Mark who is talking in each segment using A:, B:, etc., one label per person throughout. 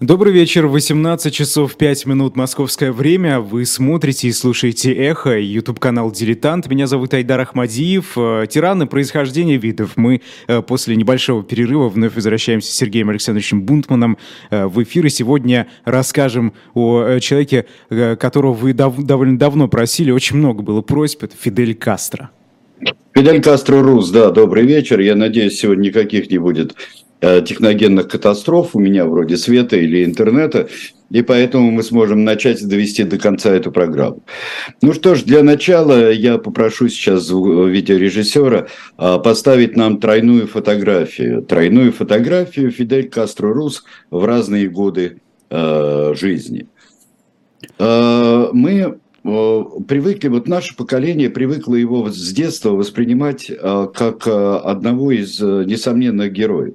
A: Добрый вечер, 18 часов 5 минут московское время. Вы смотрите и слушаете «Эхо», YouTube-канал «Дилетант». Меня зовут Айдар Ахмадиев. Э, тираны происхождения видов. Мы э, после небольшого перерыва вновь возвращаемся с Сергеем Александровичем Бунтманом э, в эфир. И сегодня расскажем о человеке, которого вы дав- довольно давно просили. Очень много было просьб. Это Фидель Кастро.
B: Фидель Кастро Рус, да, добрый вечер. Я надеюсь, сегодня никаких не будет техногенных катастроф у меня вроде света или интернета, и поэтому мы сможем начать довести до конца эту программу. Ну что ж, для начала я попрошу сейчас видеорежиссера э, поставить нам тройную фотографию. Тройную фотографию Фидель Кастро Рус в разные годы э, жизни. Мы привыкли, вот наше поколение привыкло его с детства воспринимать как одного из несомненных героев.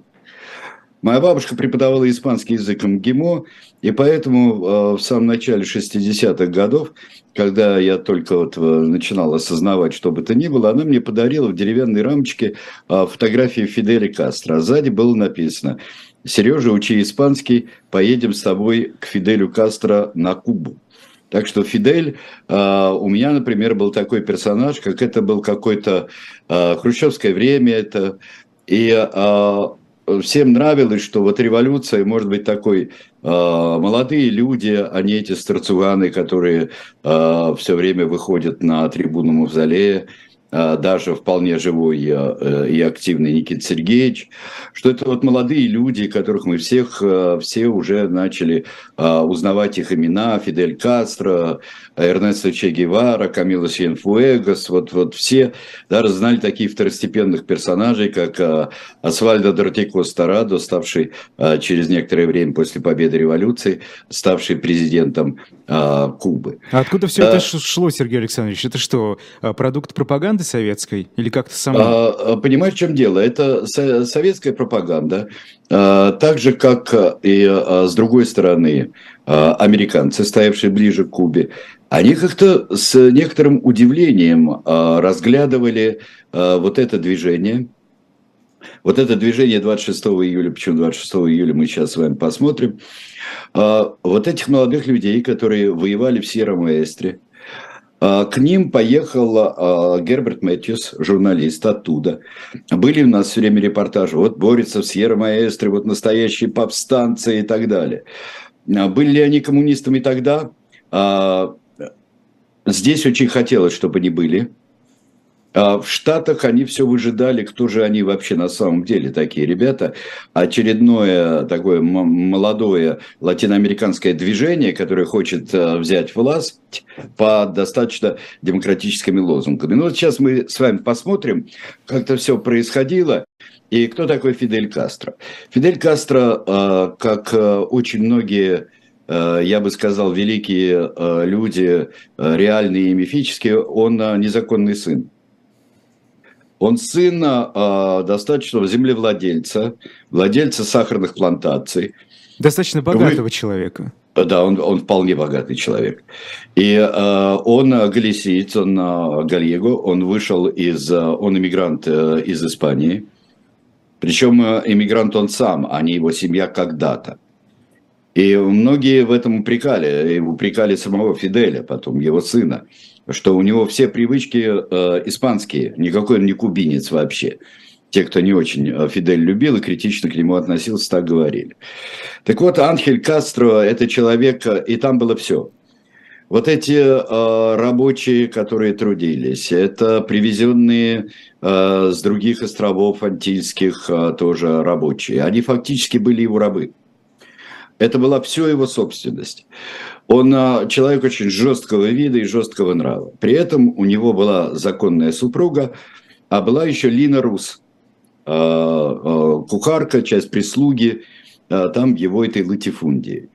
B: Моя бабушка преподавала испанский язык МГИМО, и поэтому э, в самом начале 60-х годов, когда я только вот э, начинал осознавать, что бы то ни было, она мне подарила в деревянной рамочке э, фотографию Фиделя Кастро. А сзади было написано «Сережа, учи испанский, поедем с тобой к Фиделю Кастро на Кубу». Так что Фидель, у меня, например, был такой персонаж, как это был какое-то хрущевское время, это и всем нравилось, что вот революция может быть такой э, молодые люди, а не эти старцуганы, которые э, все время выходят на трибуну Мавзолея, даже вполне живой э, и активный Никита Сергеевич, что это вот молодые люди, которых мы всех, э, все уже начали э, узнавать их имена, Фидель Кастро, Эрнесто Че Гевара, Камила Сиенфуэгос, вот, вот все да, знали таких второстепенных персонажей, как а, Асвальдо Дортико Старадо, ставший а, через некоторое время после победы революции, ставший президентом а, Кубы.
A: А откуда все а, это шло, Сергей Александрович? Это что, продукт пропаганды советской или как-то само?
B: А, понимаешь, в чем дело? Это советская пропаганда, так же, как и с другой стороны, американцы, стоявшие ближе к Кубе, они как-то с некоторым удивлением э, разглядывали э, вот это движение. Вот это движение 26 июля, почему 26 июля мы сейчас с вами посмотрим. Э, вот этих молодых людей, которые воевали в Сьерра Маэстре, к ним поехал Герберт Мэтьюс, журналист оттуда. Были у нас все время репортажи. Вот борется в Сьерра Маэстре, вот настоящие повстанцы и так далее. Были ли они коммунистами тогда? Здесь очень хотелось, чтобы они были. А в Штатах они все выжидали, кто же они вообще на самом деле такие ребята. Очередное такое молодое латиноамериканское движение, которое хочет э, взять власть по достаточно демократическими лозунгами. Ну вот сейчас мы с вами посмотрим, как это все происходило. И кто такой Фидель Кастро? Фидель Кастро, э, как э, очень многие я бы сказал, великие люди, реальные и мифические, он незаконный сын. Он сын достаточно землевладельца, владельца сахарных плантаций.
A: Достаточно богатого Вы... человека.
B: Да, он, он вполне богатый человек. И э, он галисиец, он э, галлего, он вышел из, он иммигрант э, из Испании. Причем иммигрант он сам, а не его семья когда-то. И многие в этом упрекали, упрекали самого Фиделя, потом его сына, что у него все привычки э, испанские, никакой он не кубинец вообще. Те, кто не очень э, Фидель любил и критично к нему относился, так говорили. Так вот, Анхель Кастро – это человек, э, и там было все. Вот эти э, рабочие, которые трудились, это привезенные э, с других островов антильских э, тоже рабочие. Они фактически были его рабы. Это была все его собственность. Он а, человек очень жесткого вида и жесткого нрава. При этом у него была законная супруга, а была еще Лина Рус, а, а, кухарка, часть прислуги там его этой латифундии.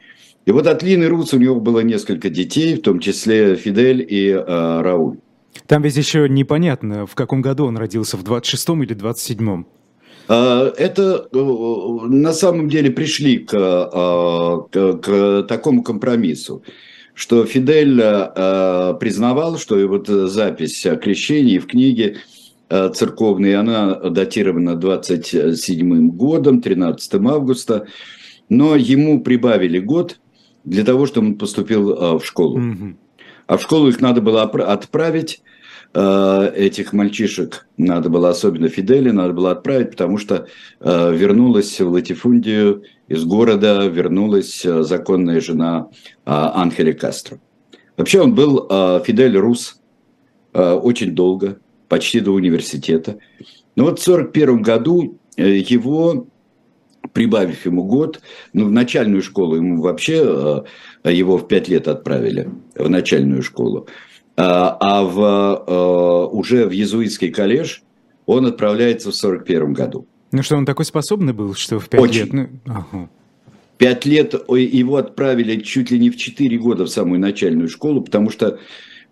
B: И вот от Лины Рус у него было несколько детей, в том числе Фидель и Рауль.
A: Там ведь еще непонятно, в каком году он родился, в 26-м или 27-м.
B: А, это э, на самом деле пришли а, к, к, такому компромиссу, что Фидель признавал, что и вот запись о крещении в книге церковной, она датирована 27 годом, 13 августа, но ему прибавили год для того, чтобы он поступил в школу. Mm-hmm. А в школу их надо было отправить, этих мальчишек, надо было, особенно Фидели, надо было отправить, потому что вернулась в Латифундию из города, вернулась законная жена Анхеля Кастро. Вообще он был Фидель Рус очень долго, почти до университета. Но вот в 1941 году э, его, прибавив ему год, ну, в начальную школу ему вообще э, его в пять лет отправили, в начальную школу, а, а в, э, уже в езуитский коллеж он отправляется в 1941 году.
A: Ну что, он такой способный был, что в пять
B: Очень.
A: лет? Ну, ага.
B: Пять лет его отправили чуть ли не в четыре года в самую начальную школу, потому что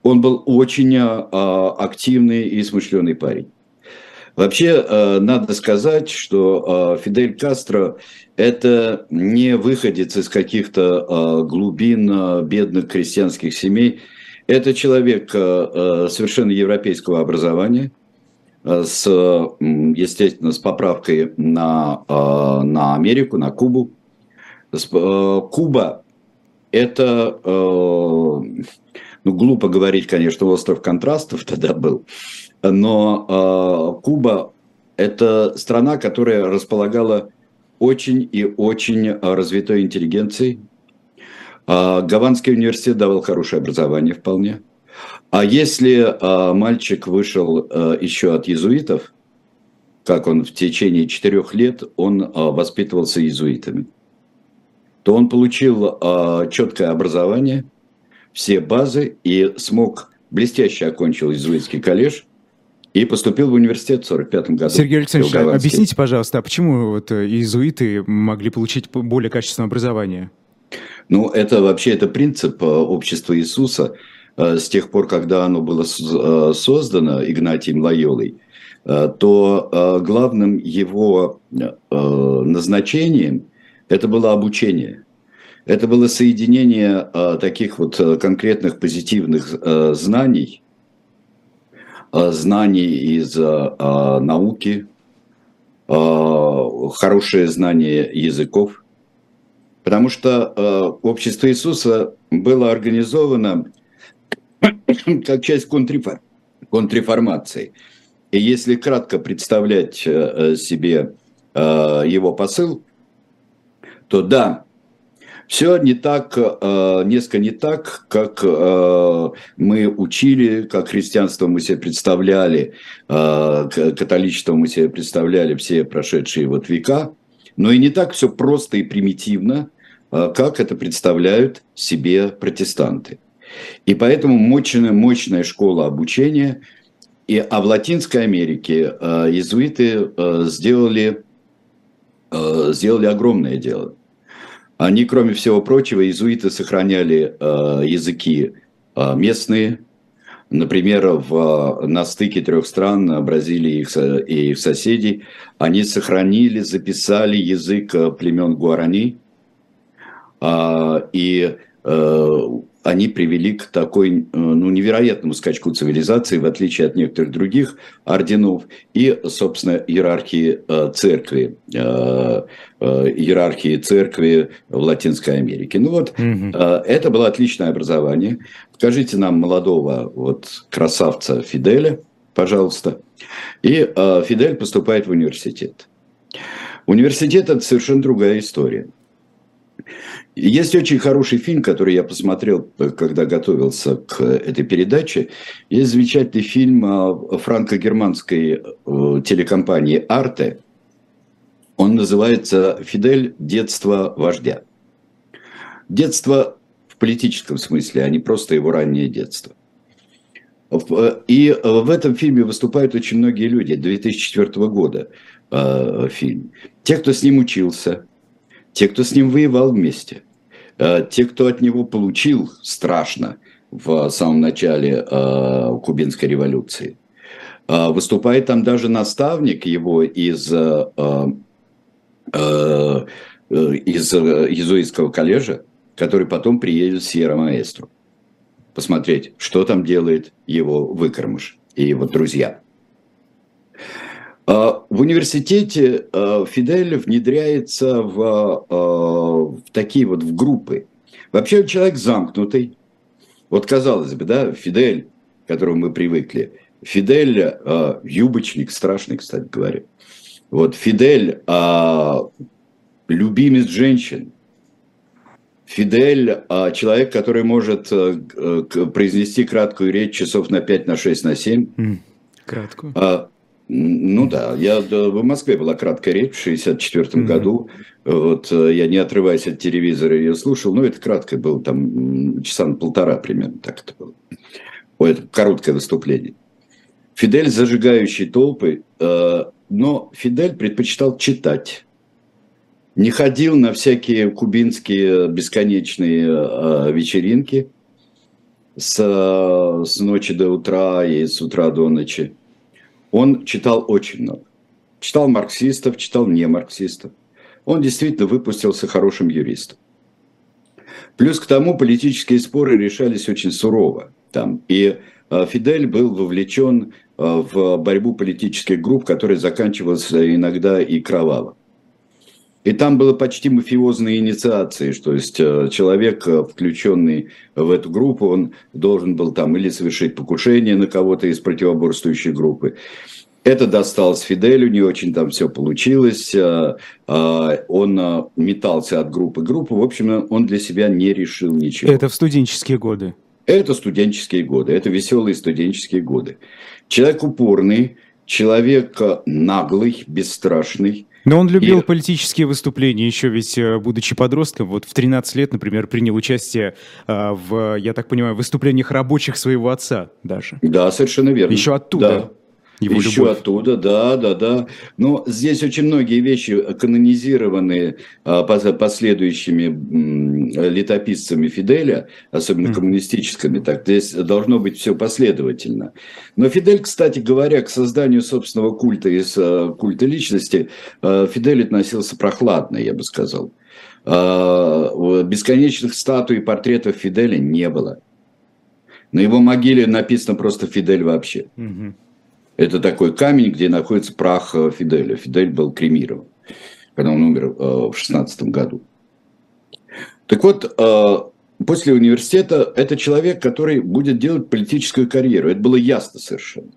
B: он был очень а, активный и смышленый парень. Вообще, а, надо сказать, что а, Фидель Кастро – это не выходец из каких-то глубин бедных крестьянских семей. Это человек совершенно европейского образования, с, естественно, с поправкой на, на Америку, на Кубу. Куба – это ну, глупо говорить, конечно, остров контрастов тогда был, но э, Куба – это страна, которая располагала очень и очень развитой интеллигенцией. Э, Гаванский университет давал хорошее образование вполне. А если э, мальчик вышел э, еще от иезуитов, как он в течение четырех лет, он воспитывался иезуитами, то он получил четкое образование – все базы и смог, блестяще окончил Изуитский коллеж, и поступил в университет в 1945 году.
A: Сергей Александрович, а объясните, пожалуйста, а почему вот э, иезуиты могли получить более качественное образование?
B: Ну, это вообще это принцип э, общества Иисуса. Э, с тех пор, когда оно было создано Игнатием Лайолой, то главным его назначением это было обучение – это было соединение таких вот конкретных позитивных знаний, знаний из науки, хорошее знание языков. Потому что а, общество Иисуса было организовано как часть контррефор... контрреформации. И если кратко представлять а, себе а, его посыл, то да, все не так, э, несколько не так, как э, мы учили, как христианство мы себе представляли, э, католичество мы себе представляли все прошедшие вот века, но и не так все просто и примитивно, как это представляют себе протестанты. И поэтому мощная, мощная школа обучения. И, а в Латинской Америке иезуиты сделали, сделали огромное дело. Они, кроме всего прочего, иезуиты сохраняли э, языки э, местные. Например, в, на стыке трех стран, Бразилии и их соседей, они сохранили, записали язык э, племен Гуарани. Э, и э, они привели к такой э, ну, невероятному скачку цивилизации, в отличие от некоторых других орденов, и, собственно, иерархии э, церкви, иерархии церкви в Латинской Америке. Ну вот, угу. это было отличное образование. Покажите нам молодого вот красавца Фиделя, пожалуйста. И Фидель поступает в университет. Университет – это совершенно другая история. Есть очень хороший фильм, который я посмотрел, когда готовился к этой передаче. Есть замечательный фильм франко-германской э, телекомпании «Арте». Он называется «Фидель. Детство вождя». Детство в политическом смысле, а не просто его раннее детство. Э, и в этом фильме выступают очень многие люди. 2004 года э, фильм. Те, кто с ним учился, те, кто с ним воевал вместе – Э, те, кто от него получил страшно в самом начале э, кубинской революции. Э, выступает там даже наставник его из, из иезуитского коллежа, который потом приедет в Сьерра-Маэстру посмотреть, что там делает его выкормыш и его друзья. В университете Фидель внедряется в, в такие вот в группы. Вообще человек замкнутый. Вот казалось бы, да, Фидель, к которому мы привыкли. Фидель юбочник, страшный, кстати говоря. Вот Фидель любимец женщин. Фидель – человек, который может э, произнести краткую речь часов на 5, на 6, на 7.
A: Краткую?
B: Ну да, я в Москве была краткая речь в 64 mm-hmm. году. Вот э, я не отрываясь от телевизора ее слушал, но это краткое было, там часа на полтора примерно так это было. Ой, это короткое выступление. Фидель зажигающий толпы, э, но Фидель предпочитал читать не ходил на всякие кубинские бесконечные э, вечеринки с, с ночи до утра и с утра до ночи. Он читал очень много. Читал марксистов, читал не марксистов. Он действительно выпустился хорошим юристом. Плюс к тому политические споры решались очень сурово там. И э, Фидель был вовлечен э, в борьбу политических групп, которая заканчивалась иногда и кроваво. И там было почти мафиозные инициации, что есть э, человек, э, включенный в эту группу, он должен был там или совершить покушение на кого-то из противоборствующей группы. Это досталось Фиделю, не очень там все получилось. Э, он метался от группы к группе. В общем, он для себя не решил ничего.
A: Это в студенческие годы?
B: Это студенческие годы, это веселые студенческие годы. Человек упорный, человек наглый, бесстрашный,
A: но он любил и... политические выступления еще ведь, э, будучи подростком. Вот в 13 лет, например, принял участие э, в, я так понимаю, выступлениях рабочих своего отца даже.
B: Да, совершенно верно.
A: Еще оттуда.
B: Да. Его Еще любовь. оттуда, да, да, да. Но здесь очень многие вещи канонизированы а, последующими летописцами Фиделя, особенно коммунистическими. Так здесь должно быть все последовательно. Но Фидель, кстати говоря, к созданию собственного культа из а, культа личности а, Фидель относился прохладно, я бы сказал. Бесконечных статуй и портретов Фиделя не было. На его могиле написано просто Фидель вообще. Mm-hmm. Это такой камень, где находится прах э, Фиделя. Фидель был кремирован, когда он умер э, в 16 году. Так вот, э, после университета это человек, который будет делать политическую карьеру. Это было ясно совершенно.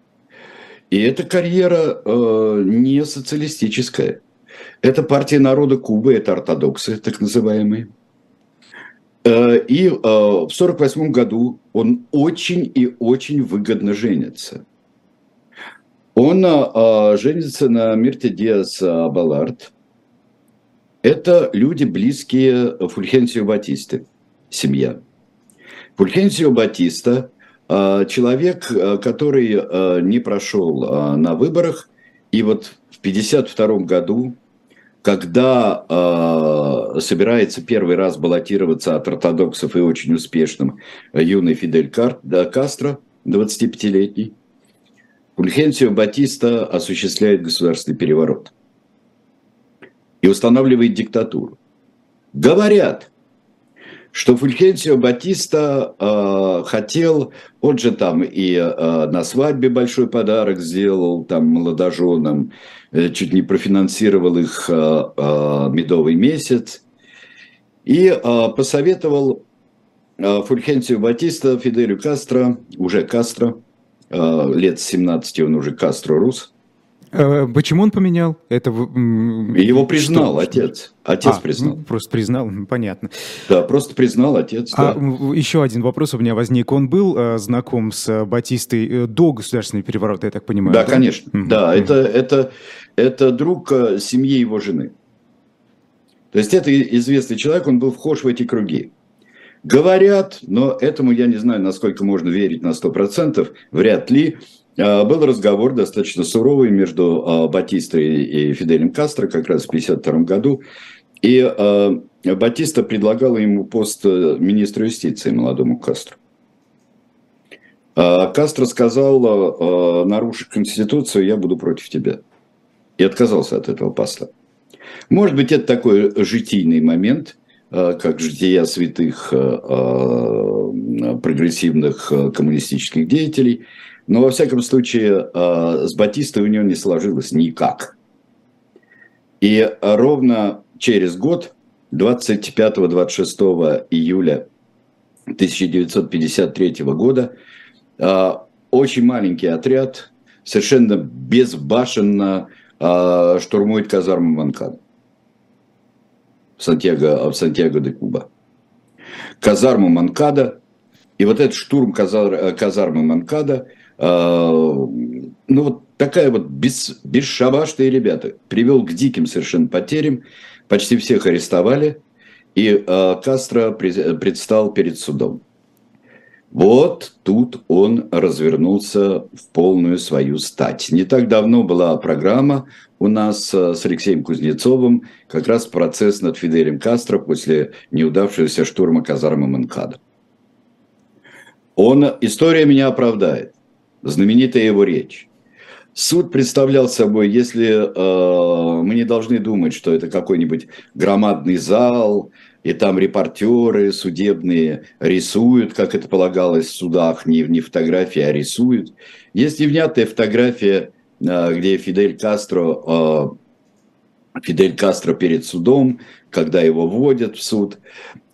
B: И эта карьера не социалистическая. Это партия народа Кубы, это ортодоксы, так называемые. И в 1948 году он очень и очень выгодно женится. Он а, женится на Мирте Диас Балард. Это люди, близкие Фульхенсио Батисты, семья. Фульхенсио Батиста а, человек, а, который а, не прошел а, на выборах, и вот в 1952 году, когда э, собирается первый раз баллотироваться от ортодоксов и очень успешным юный Фидель да, Кастро, 25-летний, Фульхенсио Батиста осуществляет государственный переворот и устанавливает диктатуру. Говорят, что Фульхенсио Батиста э, хотел, он же там и э, на свадьбе большой подарок сделал там молодоженам, э, чуть не профинансировал их э, э, медовый месяц и э, посоветовал э, Фульхенсио Батиста Фиделю Кастро, уже Кастро, лет 17 он уже Кастро Рус.
A: Э, почему он поменял? Это
B: его признал что? отец. Отец а, признал.
A: Ну, просто признал, понятно.
B: Да, просто признал отец. А
A: да. еще один вопрос у меня возник. Он был э, знаком с Батистой э, до государственного переворота, я так понимаю?
B: Да, да? конечно. Угу. Да, это, это, это друг э, семьи его жены. То есть это известный человек, он был вхож в эти круги. Говорят, но этому я не знаю, насколько можно верить на 100%, вряд ли. А, был разговор достаточно суровый между а, Батистой и Фиделем Кастро как раз в 1952 году. И а, Батиста предлагала ему пост э, министра юстиции молодому Кастро. Кастро сказал, нарушив Конституцию, я буду против тебя. И отказался от этого поста. Может быть, это такой житийный момент – как жития святых прогрессивных коммунистических деятелей. Но, во всяком случае, с Батистой у него не сложилось никак. И ровно через год, 25-26 июля 1953 года, очень маленький отряд совершенно безбашенно штурмует казарму Манкана Сантьяго, в Сантьяго де Куба. Казарму Манкада, и вот этот штурм казар, казармы Манкада, э, ну вот такая вот без, бесшабашные ребята, привел к диким совершенно потерям, почти всех арестовали, и э, Кастро предстал перед судом. Вот тут он развернулся в полную свою стать. Не так давно была программа у нас э, с Алексеем Кузнецовым, как раз процесс над Фиделем Кастро после неудавшегося штурма казармы Манкада. Он, история меня оправдает. Знаменитая его речь. Суд представлял собой, если э, мы не должны думать, что это какой-нибудь громадный зал, и там репортеры судебные рисуют, как это полагалось в судах, не, не фотографии, а рисуют. Есть невнятная фотография, э, где Фидель Кастро, э, Фидель Кастро перед судом, когда его вводят в суд.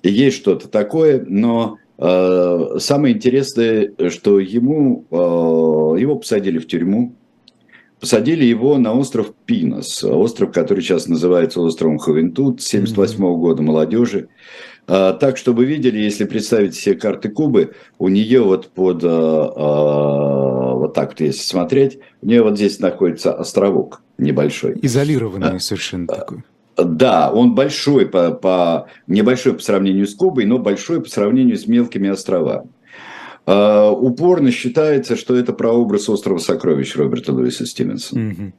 B: Есть что-то такое, но э, самое интересное, что ему, его посадили в тюрьму, посадили его на остров Пинос, остров, который сейчас называется островом Хавентут, 78 -го года молодежи. А, так, чтобы видели, если представить себе карты Кубы, у нее вот под, а, а, вот так вот если смотреть, у нее вот здесь находится островок небольшой.
A: Изолированный совершенно такой.
B: Да, он большой по, по небольшой по сравнению с Кубой, но большой по сравнению с мелкими островами. Uh, упорно считается, что это прообраз острова сокровищ Роберта Луиса Стивенсона. Mm-hmm.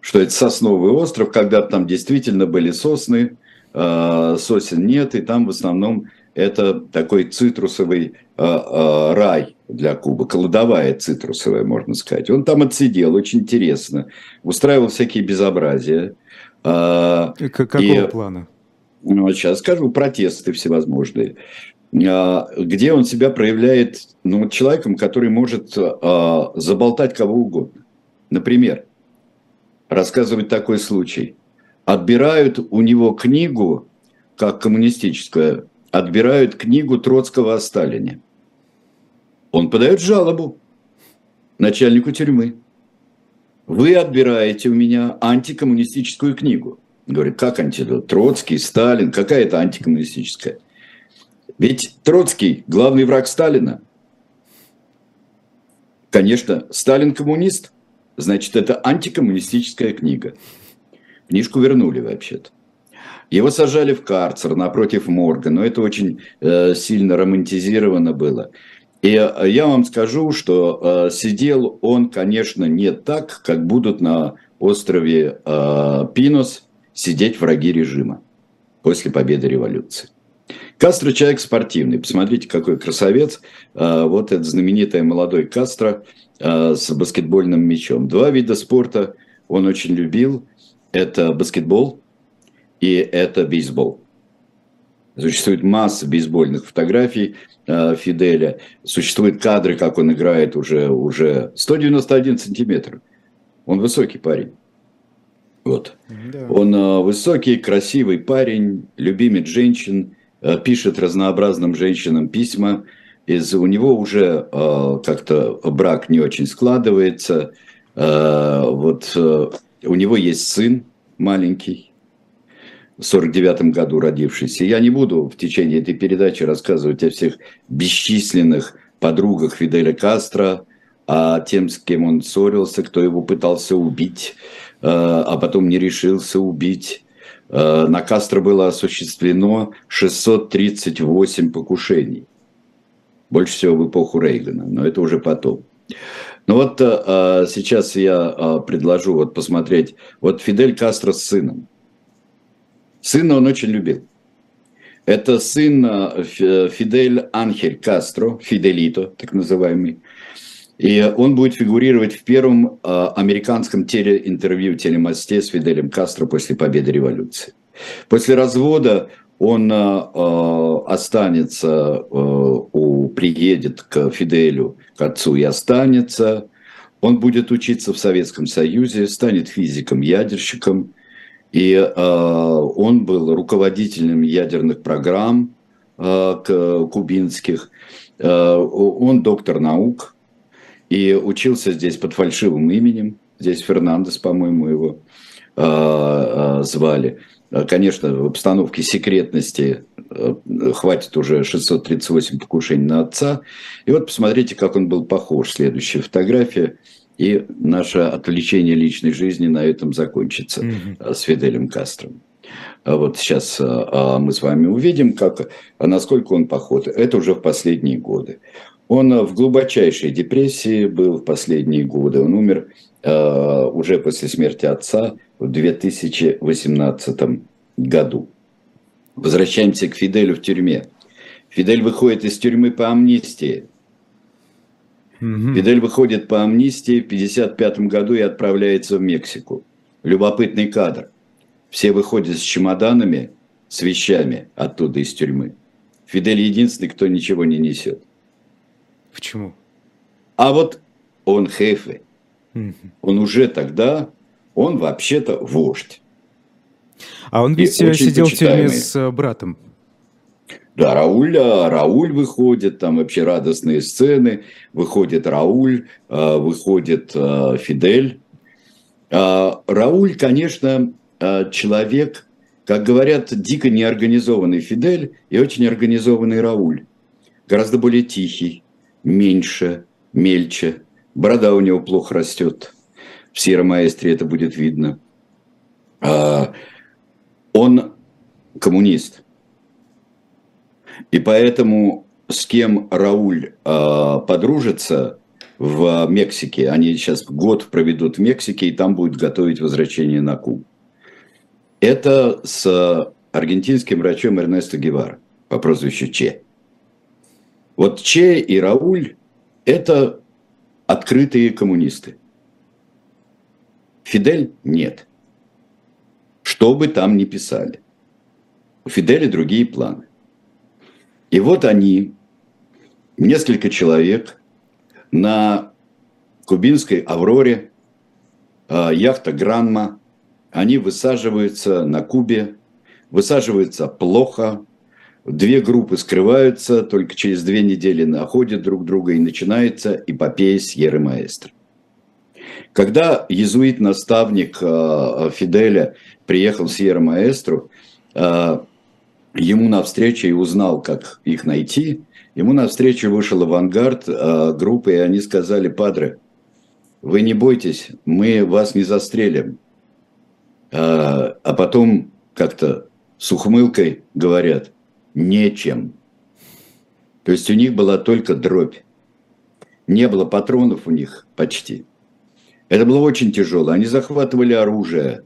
B: Что это сосновый остров, когда там действительно были сосны, uh, сосен нет, и там в основном это такой цитрусовый uh, рай для Кубы, кладовая цитрусовая, можно сказать. Он там отсидел, очень интересно, устраивал всякие безобразия.
A: Какого и, плана?
B: Ну, сейчас скажу, протесты всевозможные. А, где он себя проявляет ну, человеком, который может а, заболтать кого угодно. Например, рассказывать такой случай. Отбирают у него книгу, как коммунистическую, отбирают книгу Троцкого о Сталине. Он подает жалобу начальнику тюрьмы. Вы отбираете у меня антикоммунистическую книгу. Говорит, как антидот? Троцкий, Сталин, какая это антикоммунистическая? Ведь Троцкий – главный враг Сталина. Конечно, Сталин коммунист, значит, это антикоммунистическая книга. Книжку вернули вообще-то. Его сажали в карцер напротив морга, но это очень э, сильно романтизировано было. И э, я вам скажу, что э, сидел он, конечно, не так, как будут на острове э, Пинос сидеть враги режима после победы революции. Кастро человек спортивный. Посмотрите, какой красавец. А, вот этот знаменитый молодой Кастро а, с баскетбольным мячом. Два вида спорта он очень любил. Это баскетбол и это бейсбол. Существует масса бейсбольных фотографий э, Фиделя. Существуют кадры, как он играет уже, уже 191 сантиметр. Он высокий парень. Вот. Да. Он э, высокий, красивый парень, любимец женщин. Э, пишет разнообразным женщинам письма, из, у него уже э, как-то брак не очень складывается, э, вот э, у него есть сын маленький, в 49 году родившийся. Я не буду в течение этой передачи рассказывать о всех бесчисленных подругах Фиделя Кастро, о тем, с кем он ссорился, кто его пытался убить, э, а потом не решился убить. Э, на Кастро было осуществлено 638 покушений. Больше всего в эпоху Рейгана, но это уже потом. Ну вот э, сейчас я э, предложу вот посмотреть. Вот Фидель Кастро с сыном. Сына он очень любил. Это сын Фидель Анхель Кастро, Фиделито, так называемый. И он будет фигурировать в первом э, американском телеинтервью телемосте с Фиделем Кастро после победы революции. После развода он э, останется, у, приедет к Фиделю, к отцу и останется. Он будет учиться в Советском Союзе, станет физиком-ядерщиком. И он был руководителем ядерных программ кубинских. он доктор наук и учился здесь под фальшивым именем. Здесь Фернандес, по-моему, его звали. Э, конечно, в обстановке секретности э, хватит уже 638 покушений на отца. И вот посмотрите, как он был похож. Следующая фотография. И наше отвлечение личной жизни на этом закончится mm-hmm. с Фиделем Кастро. А вот сейчас мы с вами увидим, как, насколько он похож. Это уже в последние годы. Он в глубочайшей депрессии был в последние годы. Он умер уже после смерти отца в 2018 году. Возвращаемся к Фиделю в тюрьме. Фидель выходит из тюрьмы по амнистии. Угу. Фидель выходит по амнистии в 1955 году и отправляется в Мексику. Любопытный кадр. Все выходят с чемоданами, с вещами оттуда из тюрьмы. Фидель единственный, кто ничего не несет.
A: Почему?
B: А вот он. Угу. Он уже тогда он вообще-то вождь.
A: А он ведь э, сидел в тюрьме с э, братом.
B: Да, Рауль, э, Рауль выходит, там вообще радостные сцены. Выходит Рауль, выходит Фидель. Рауль, конечно, человек, как говорят, дико неорганизованный Фидель и очень организованный Рауль. Гораздо более тихий, меньше, мельче. Борода у него плохо растет в Сиеро-Маэстре это будет видно. А, он коммунист. И поэтому с кем Рауль а, подружится в Мексике, они сейчас год проведут в Мексике, и там будут готовить возвращение на Кубу. Это с аргентинским врачом Эрнесто Гевар по прозвищу Че. Вот Че и Рауль – это открытые коммунисты. Фидель нет. Что бы там ни писали. У Фиделя другие планы. И вот они, несколько человек, на кубинской «Авроре», а, яхта «Гранма», они высаживаются на Кубе, высаживаются плохо, две группы скрываются, только через две недели находят друг друга, и начинается эпопея Сьерры Маэстро. Когда иезуит-наставник э, Фиделя приехал в Сьерра-Маэстру, э, ему навстречу и узнал, как их найти, ему навстречу вышел авангард э, группы, и они сказали, «Падре, вы не бойтесь, мы вас не застрелим». А потом как-то с ухмылкой говорят, нечем. То есть у них была только дробь. Не было патронов у них почти. Это было очень тяжело. Они захватывали оружие.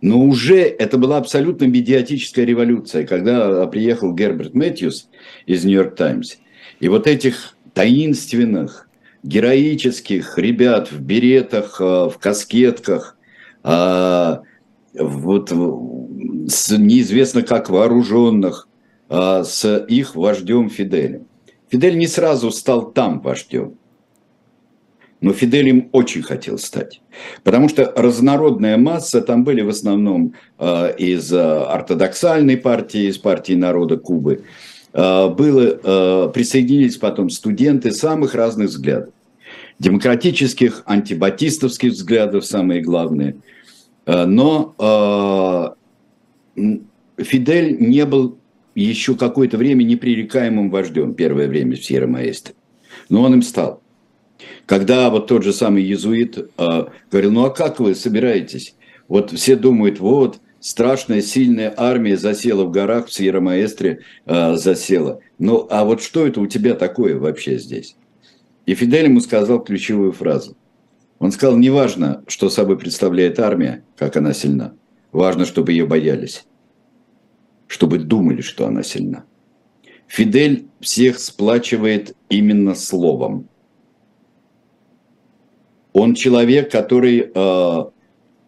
B: Но уже это была абсолютно медиатическая революция, когда приехал Герберт Мэтьюс из «Нью-Йорк Таймс». И вот этих таинственных, героических ребят в беретах, э, в каскетках, а, вот неизвестно как вооруженных, а, с их вождем Фиделем. Фидель не сразу стал там вождем. Но Фидель им очень хотел стать. Потому что разнородная масса, там были в основном э, из э, ортодоксальной партии, из партии народа Кубы. Было, присоединились потом студенты самых разных взглядов. Демократических, антибатистовских взглядов, самые главные. Но Фидель не был еще какое-то время непререкаемым вождем, первое время в Сьерра-Маэстро. Но он им стал. Когда вот тот же самый иезуит э, говорил, ну а как вы собираетесь? Вот все думают, вот, страшная сильная армия засела в горах, в Сьерра-Маэстре э, засела. Ну а вот что это у тебя такое вообще здесь? И Фидель ему сказал ключевую фразу. Он сказал, неважно, что собой представляет армия, как она сильна. Важно, чтобы ее боялись. Чтобы думали, что она сильна. Фидель всех сплачивает именно словом. Он человек, который э,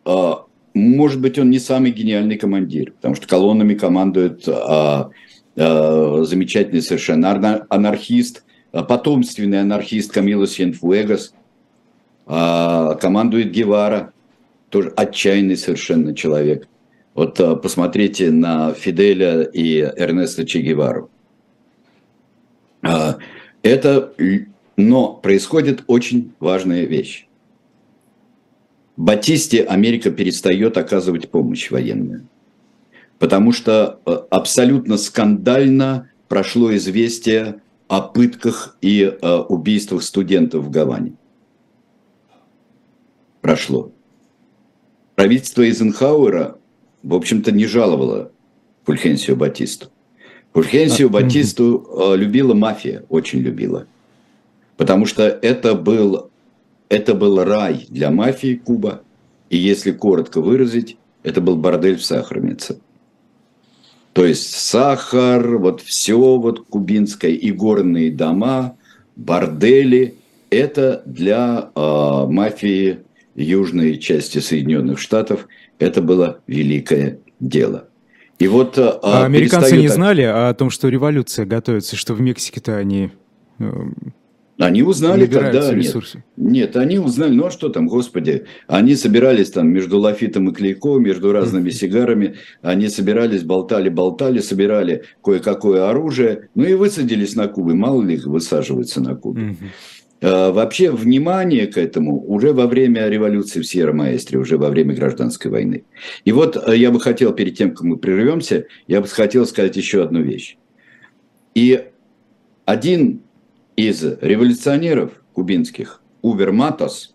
B: э, может быть, он не самый гениальный командир, потому что колоннами командует а, а, замечательный совершенно анархист, а, потомственный анархист Камило Сьенфуэгас, а, командует Гевара, тоже отчаянный совершенно человек. Вот а, посмотрите на Фиделя и Эрнеста Че Гевару. А, это, но происходит очень важная вещь. Батисте Америка перестает оказывать помощь военную. Потому что э, абсолютно скандально прошло известие о пытках и э, убийствах студентов в Гаване. Прошло. Правительство Эйзенхауэра, в общем-то, не жаловало Фульхенсио Батисту. Фульхенсио а, Батисту угу. любила мафия, очень любила. Потому что это был это был рай для мафии Куба. И если коротко выразить, это был бордель в сахарнице. То есть сахар, вот все вот кубинское, и горные дома, бордели, это для э, мафии южной части Соединенных Штатов, это было великое дело.
A: И вот, а, а американцы не знали о том, что революция готовится, что в Мексике-то они э,
B: они узнали тогда... Ресурсы. Нет, нет, они узнали, ну а что там, господи, они собирались там между Лафитом и Клейко, между разными сигарами, они собирались, болтали, болтали, собирали кое-какое оружие, ну и высадились на Кубе, мало ли высаживаются на Кубе. А, вообще внимание к этому уже во время революции в Сьерра-Маэстре, уже во время гражданской войны. И вот э, я бы хотел, перед тем, как мы прервемся, я бы хотел сказать еще одну вещь. И один из революционеров кубинских, Увер Матос,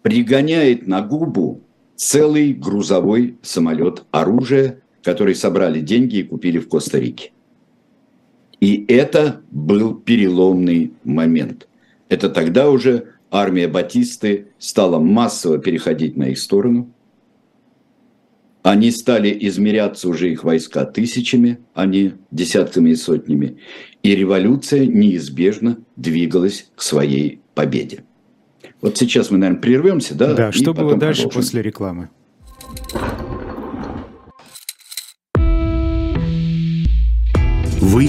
B: пригоняет на губу целый грузовой самолет оружия, который собрали деньги и купили в Коста-Рике. И это был переломный момент. Это тогда уже армия Батисты стала массово переходить на их сторону – они стали измеряться уже их войска тысячами, а не десятками и сотнями. И революция неизбежно двигалась к своей победе. Вот сейчас мы, наверное, прервемся, да?
A: Да, что было дальше продолжим. после рекламы?
C: Вы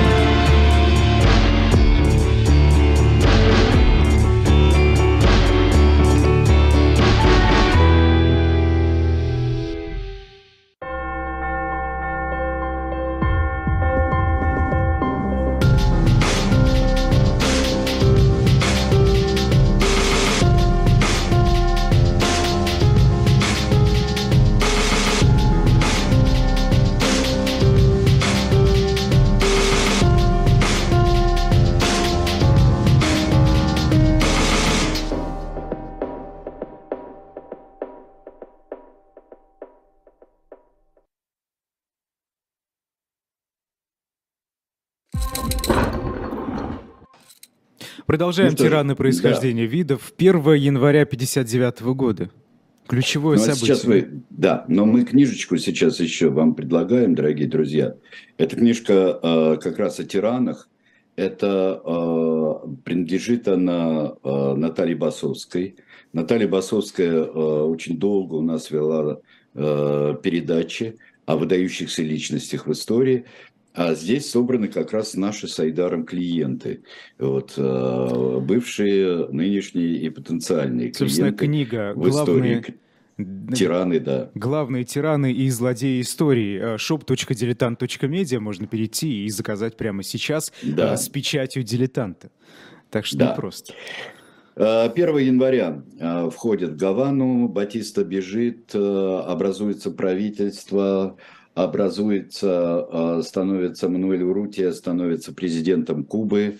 A: Продолжаем ну, тираны происхождения да. видов. 1 января 59 года. Ключевое ну, а событие.
B: Сейчас вы, да, но мы книжечку сейчас еще вам предлагаем, дорогие друзья. Эта книжка э, как раз о тиранах. Это э, принадлежит она э, Наталье Басовской. Наталья Басовская э, очень долго у нас вела э, передачи о выдающихся личностях в истории. А здесь собраны как раз наши с Айдаром клиенты. Вот, э, бывшие, нынешние и потенциальные
A: Собственно,
B: клиенты.
A: книга в главные... истории.
B: Тираны, да.
A: Главные тираны и злодеи истории. Э, shop.diletant.media можно перейти и заказать прямо сейчас да. Э, с печатью дилетанта. Так что да. просто.
B: 1 января входит в Гавану, Батиста бежит, образуется правительство, образуется, а, становится Мануэль Урутия, становится президентом Кубы.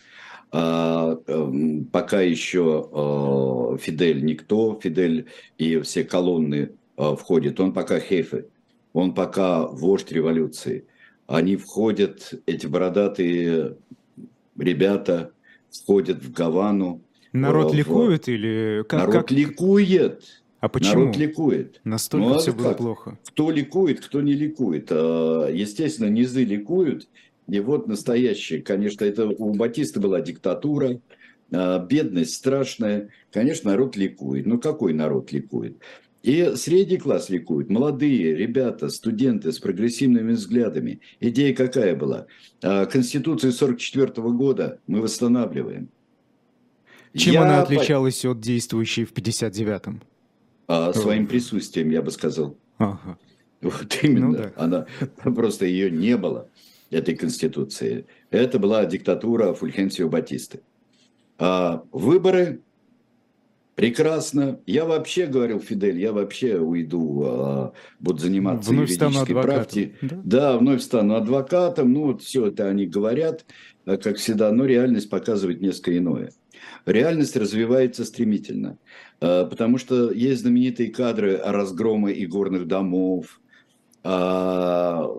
B: А, эм, пока еще а, Фидель никто, Фидель и все колонны входят, он пока хефе, он пока вождь революции. они входят, эти бородатые ребята входят в Гавану.
A: Народ в... ликует или
B: как? Народ как... ликует.
A: А почему?
B: Народ ликует.
A: Настолько ну, все было как? плохо.
B: Кто ликует, кто не ликует. А, естественно, низы ликуют. И вот настоящее. Конечно, это у Батиста была диктатура, а, бедность страшная. Конечно, народ ликует. Но какой народ ликует? И средний класс ликует. Молодые ребята, студенты с прогрессивными взглядами. Идея какая была? Конституцию 44 года мы восстанавливаем.
A: Чем Я она отличалась от действующей в 59-м?
B: А, своим присутствием, я бы сказал. Ага. Вот именно. Ну, да. Она просто ее не было, этой конституции. Это была диктатура Фульхенсио Батисты. А выборы прекрасно. Я вообще говорил, Фидель, я вообще уйду, а, буду заниматься
A: вновь юридической практикой.
B: Да? да, вновь стану адвокатом. Ну, вот все это они говорят, а, как всегда, но реальность показывает несколько иное. Реальность развивается стремительно. А, потому что есть знаменитые кадры разгрома игорных домов, а,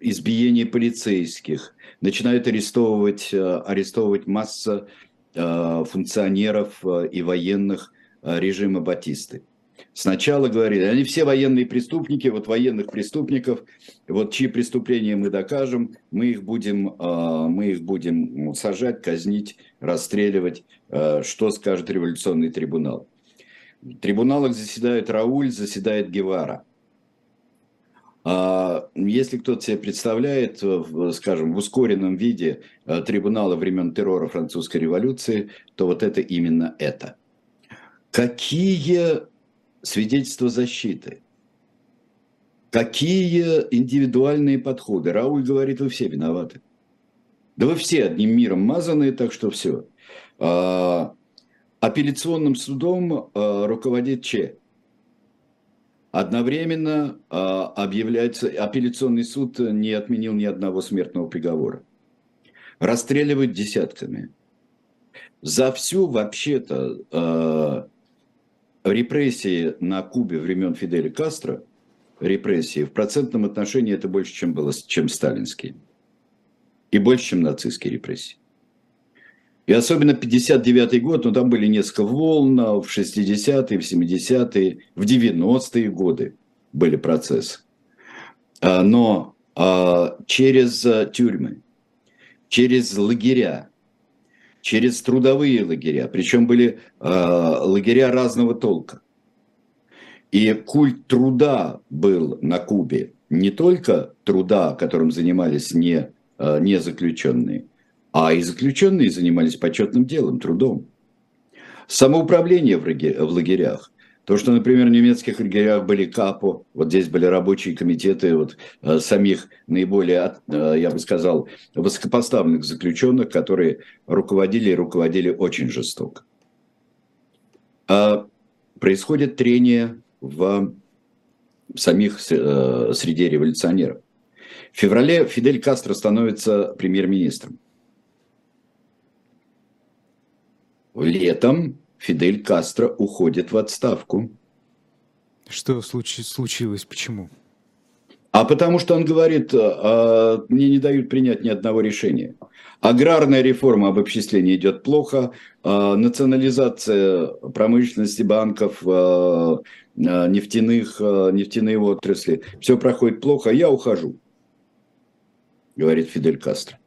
B: избиение полицейских, начинают арестовывать, а, арестовывать масса функционеров и военных режима Батисты. Сначала говорили, они все военные преступники, вот военных преступников, вот чьи преступления мы докажем, мы их будем, мы их будем сажать, казнить, расстреливать, что скажет революционный трибунал. В трибуналах заседает Рауль, заседает Гевара. А если кто-то себе представляет, скажем, в ускоренном виде трибунала времен террора французской революции, то вот это именно это. Какие свидетельства защиты? Какие индивидуальные подходы? Рауль говорит, вы все виноваты. Да вы все одним миром мазанные, так что все. А, апелляционным судом э, руководит Че. Одновременно э, объявляется, апелляционный суд не отменил ни одного смертного приговора. Расстреливают десятками. За всю вообще-то э, репрессии на Кубе времен Фиделя Кастро, репрессии в процентном отношении это больше, чем было, чем сталинские. И больше, чем нацистские репрессии. И особенно 59 год, ну там были несколько волн, а в 60-е, в 70-е, в 90-е годы были процессы. А, но а, через тюрьмы, через лагеря, через трудовые лагеря, причем были лагеря разного толка. И культ труда был на Кубе, не только труда, которым занимались не, не заключенные, а и заключенные занимались почетным делом, трудом. Самоуправление в лагерях. То, что, например, в немецких лагерях были капо, вот здесь были рабочие комитеты вот, э, самих наиболее, э, я бы сказал, высокопоставленных заключенных, которые руководили и руководили очень жестоко. А происходит трение в самих э, среде революционеров. В феврале Фидель Кастро становится премьер-министром. Летом Фидель Кастро уходит в отставку.
A: Что случ- случилось? Почему?
B: А потому что он говорит, а, мне не дают принять ни одного решения. Аграрная реформа об обобществления идет плохо, а, национализация промышленности, банков, а, нефтяных, нефтяные отрасли, все проходит плохо, я ухожу, говорит Фидель Кастро.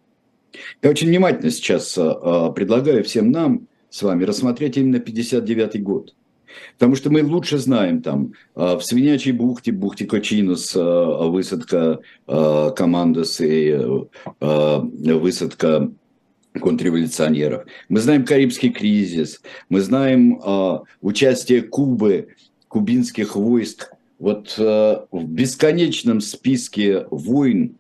B: Я очень внимательно сейчас предлагаю всем нам с вами рассмотреть именно 59 год. Потому что мы лучше знаем там а, в Свинячей бухте, бухте Кочинус, а, высадка а, командос и высадка контрреволюционеров. Мы знаем Карибский кризис, мы знаем участие Кубы, кубинских войск вот в бесконечном списке войн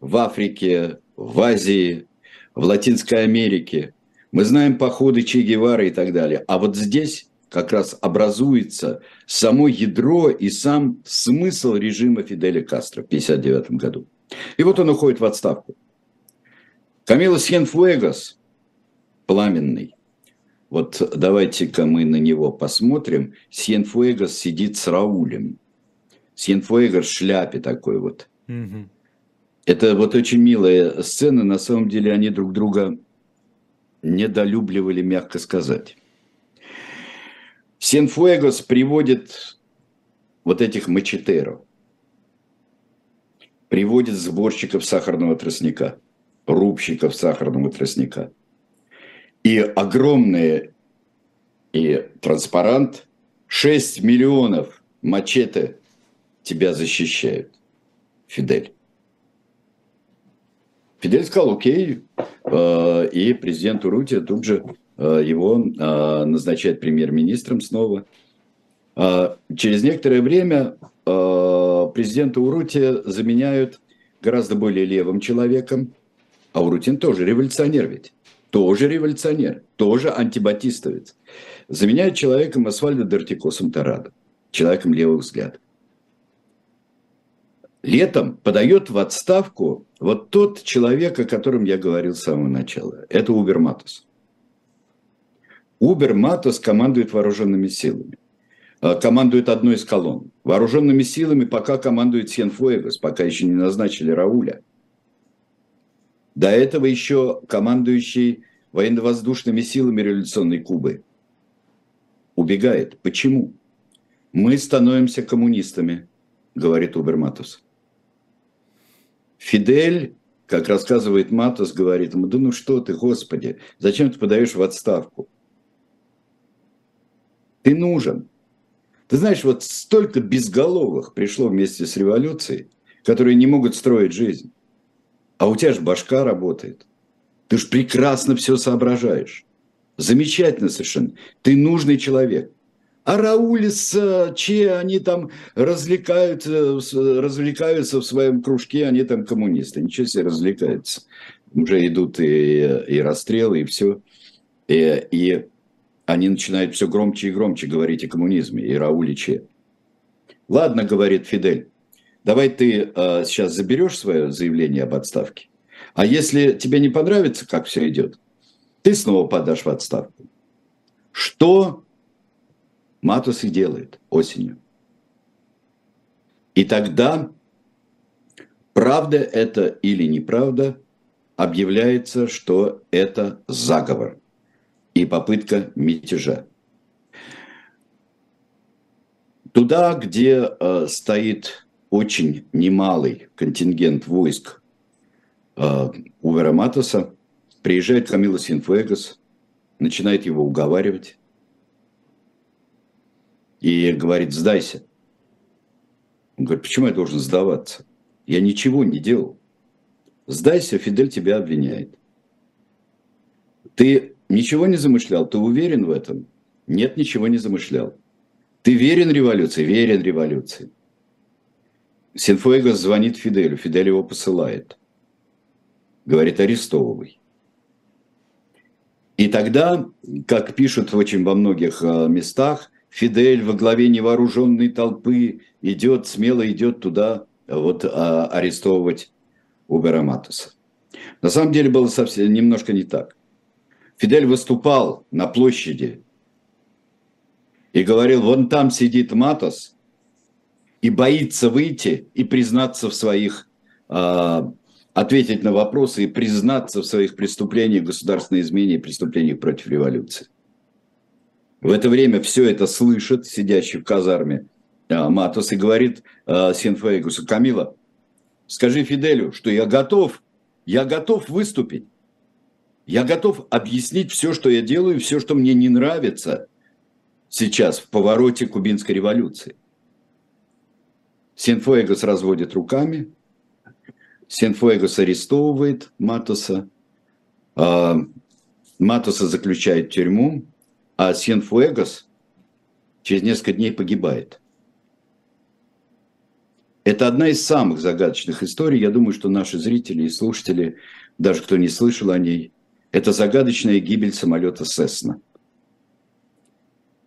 B: в Африке, в Азии, в Латинской Америке – мы знаем походы Че Гевара и так далее. А вот здесь как раз образуется само ядро и сам смысл режима Фиделя Кастро в 1959 году. И вот он уходит в отставку. Камило Сьенфуэгас, пламенный, вот давайте-ка мы на него посмотрим. Сьенфуэгас сидит с Раулем. Сьенфуэгас в шляпе такой вот. Угу. Это вот очень милая сцена. На самом деле они друг друга недолюбливали, мягко сказать. Сенфуэгос приводит вот этих мачетеров, приводит сборщиков сахарного тростника, рубщиков сахарного тростника. И огромные и транспарант 6 миллионов мачете тебя защищают, Фидель. Фидель сказал, окей, э, и президент Урути тут же э, его э, назначает премьер-министром снова. Через некоторое время президента Урути заменяют гораздо более левым человеком, а Урутин тоже революционер ведь, тоже революционер, тоже антибатистовец. Заменяют человеком Асфальда Дертикосом Тарадо, человеком левых взглядов летом подает в отставку вот тот человек, о котором я говорил с самого начала. Это Убер Матос. Убер Матос командует вооруженными силами. Э, командует одной из колонн. Вооруженными силами пока командует Сьенфуэгос, пока еще не назначили Рауля. До этого еще командующий военно-воздушными силами революционной Кубы убегает. Почему? Мы становимся коммунистами, говорит Убер Матос. Фидель, как рассказывает Матос, говорит ему, да ну что ты, Господи, зачем ты подаешь в отставку? Ты нужен. Ты знаешь, вот столько безголовых пришло вместе с революцией, которые не могут строить жизнь. А у тебя же башка работает. Ты же прекрасно все соображаешь. Замечательно совершенно. Ты нужный человек. А Рауль с Че, они там развлекаются, развлекаются в своем кружке, они там коммунисты. Ничего себе развлекаются. Уже идут и, и расстрелы, и все. И, и они начинают все громче и громче говорить о коммунизме, и Рауле Че. Ладно, говорит Фидель, давай ты э, сейчас заберешь свое заявление об отставке. А если тебе не понравится, как все идет, ты снова подашь в отставку. Что Матус и делает осенью. И тогда, правда это или неправда, объявляется, что это заговор и попытка мятежа. Туда, где э, стоит очень немалый контингент войск э, Увера Матоса, приезжает Камила Синфуэгас, начинает его уговаривать, и говорит, сдайся. Он говорит, почему я должен сдаваться? Я ничего не делал. Сдайся, Фидель тебя обвиняет. Ты ничего не замышлял? Ты уверен в этом? Нет, ничего не замышлял. Ты верен революции? Верен революции. Синфуэгос звонит Фиделю, Фидель его посылает. Говорит, арестовывай. И тогда, как пишут очень во многих э, местах, Фидель во главе невооруженной толпы идет, смело идет туда вот а, арестовывать Убера Матуса. На самом деле было совсем немножко не так. Фидель выступал на площади и говорил, вон там сидит Матос и боится выйти и признаться в своих, э, ответить на вопросы и признаться в своих преступлениях, государственной измене и преступлениях против революции. В это время все это слышит сидящий в казарме а, Матос и говорит а, Синфейгусу, Камила, скажи Фиделю, что я готов, я готов выступить. Я готов объяснить все, что я делаю, все, что мне не нравится сейчас в повороте кубинской революции. Синфуэгос разводит руками, Синфуэгос арестовывает Матоса, а, Матоса заключает в тюрьму, а Сьенфуэгос через несколько дней погибает. Это одна из самых загадочных историй. Я думаю, что наши зрители и слушатели, даже кто не слышал о ней, это загадочная гибель самолета Сесна.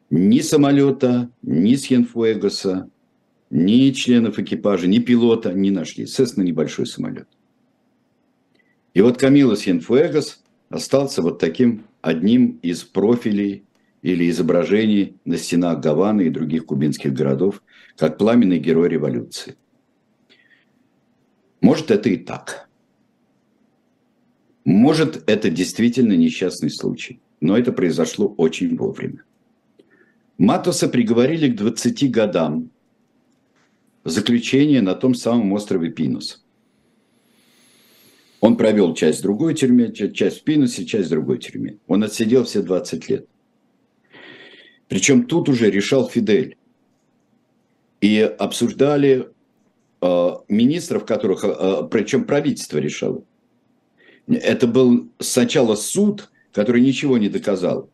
B: Ни самолета, ни Сьенфуэгоса, ни членов экипажа, ни пилота не нашли. Сесна небольшой самолет. И вот Камила Сьенфуэгос остался вот таким одним из профилей или изображений на стенах Гаваны и других кубинских городов, как пламенный герой революции. Может, это и так. Может, это действительно несчастный случай. Но это произошло очень вовремя. Матоса приговорили к 20 годам заключения на том самом острове Пинус. Он провел часть в другой тюрьме, часть в Пинусе, часть в другой тюрьме. Он отсидел все 20 лет. Причем тут уже решал Фидель. И обсуждали э, министров, которых, э, причем правительство решало. Это был сначала суд, который ничего не доказал.